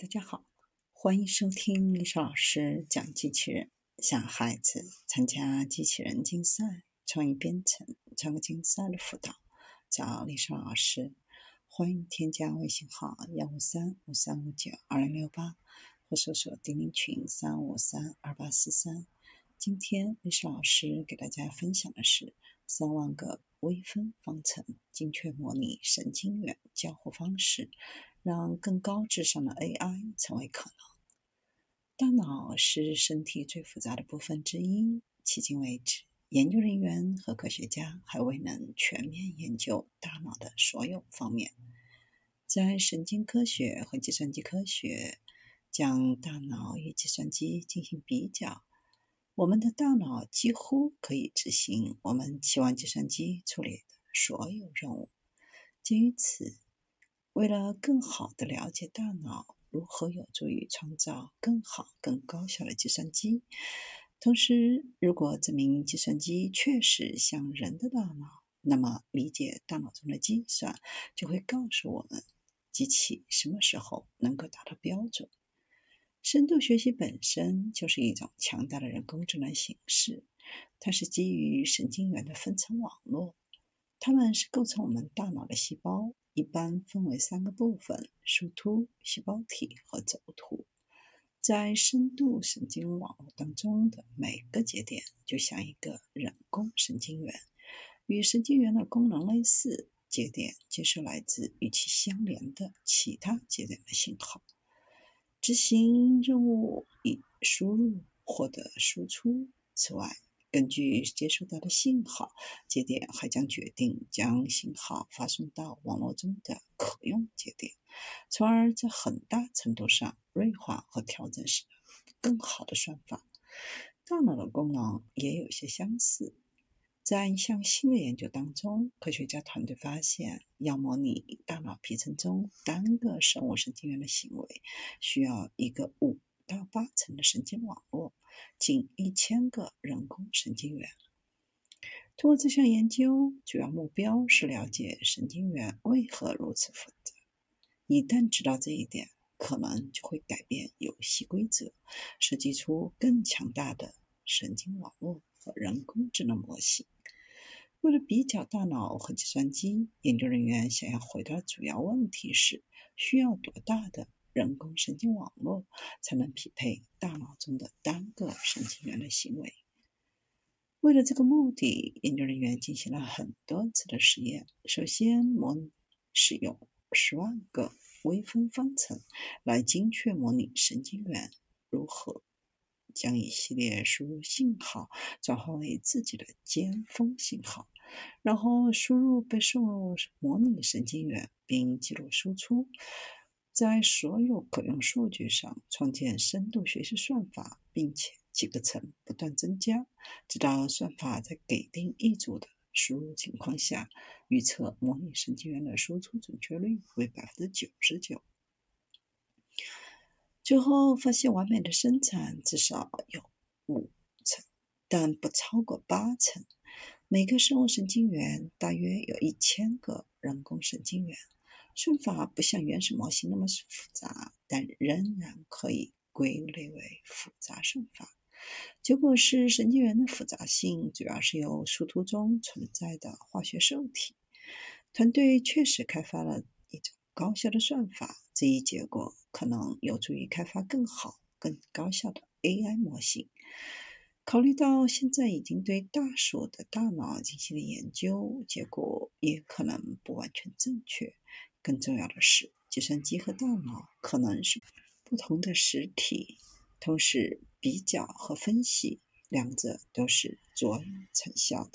大家好，欢迎收听丽莎老师讲机器人。想孩子参加机器人竞赛、创意编程、创客竞赛的辅导，找丽莎老师。欢迎添加微信号幺五三五三五九二零六八，或搜索钉钉群三五三二八四三。今天丽莎老师给大家分享的是三万个微分方程精确模拟神经元交互方式。让更高智商的 AI 成为可能。大脑是身体最复杂的部分之一，迄今为止，研究人员和科学家还未能全面研究大脑的所有方面。在神经科学和计算机科学将大脑与计算机进行比较，我们的大脑几乎可以执行我们期望计算机处理的所有任务。基于此。为了更好地了解大脑如何有助于创造更好、更高效的计算机，同时，如果证明计算机确实像人的大脑，那么理解大脑中的计算就会告诉我们机器什么时候能够达到标准。深度学习本身就是一种强大的人工智能形式，它是基于神经元的分层网络，它们是构成我们大脑的细胞。一般分为三个部分：树突、细胞体和轴突。在深度神经网络当中的每个节点就像一个人工神经元，与神经元的功能类似。节点接收来自与其相连的其他节点的信号，执行任务以输入获得输出。此外，根据接收到的信号，节点还将决定将信号发送到网络中的可用节点，从而在很大程度上锐化和调整时更好的算法。大脑的功能也有些相似。在一项新的研究当中，科学家团队发现，要模拟大脑皮层中单个生物神经元的行为，需要一个五到八层的神经网络。近一千个人工神经元。通过这项研究，主要目标是了解神经元为何如此复杂。一旦知道这一点，可能就会改变游戏规则，设计出更强大的神经网络和人工智能模型。为了比较大脑和计算机，研究人员想要回答的主要问题是：需要多大的？人工神经网络才能匹配大脑中的单个神经元的行为。为了这个目的，研究人员进行了很多次的实验。首先，模使用十万个微分方程来精确模拟神经元如何将一系列输入信号转化为自己的尖峰信号，然后输入被送入模拟神经元，并记录输出。在所有可用数据上创建深度学习算法，并且几个层不断增加，直到算法在给定一组的输入情况下，预测模拟神经元的输出准确率为百分之九十九。最后发现，完美的生产至少有五层，但不超过八层。每个生物神经元大约有一千个人工神经元。算法不像原始模型那么复杂，但仍然可以归类为复杂算法。结果是，神经元的复杂性主要是由树突中存在的化学受体。团队确实开发了一种高效的算法，这一结果可能有助于开发更好、更高效的 AI 模型。考虑到现在已经对大鼠的大脑进行了研究，结果也可能不完全正确。更重要的是，计算机和大脑可能是不同的实体，同时比较和分析两者都是卓有成效的。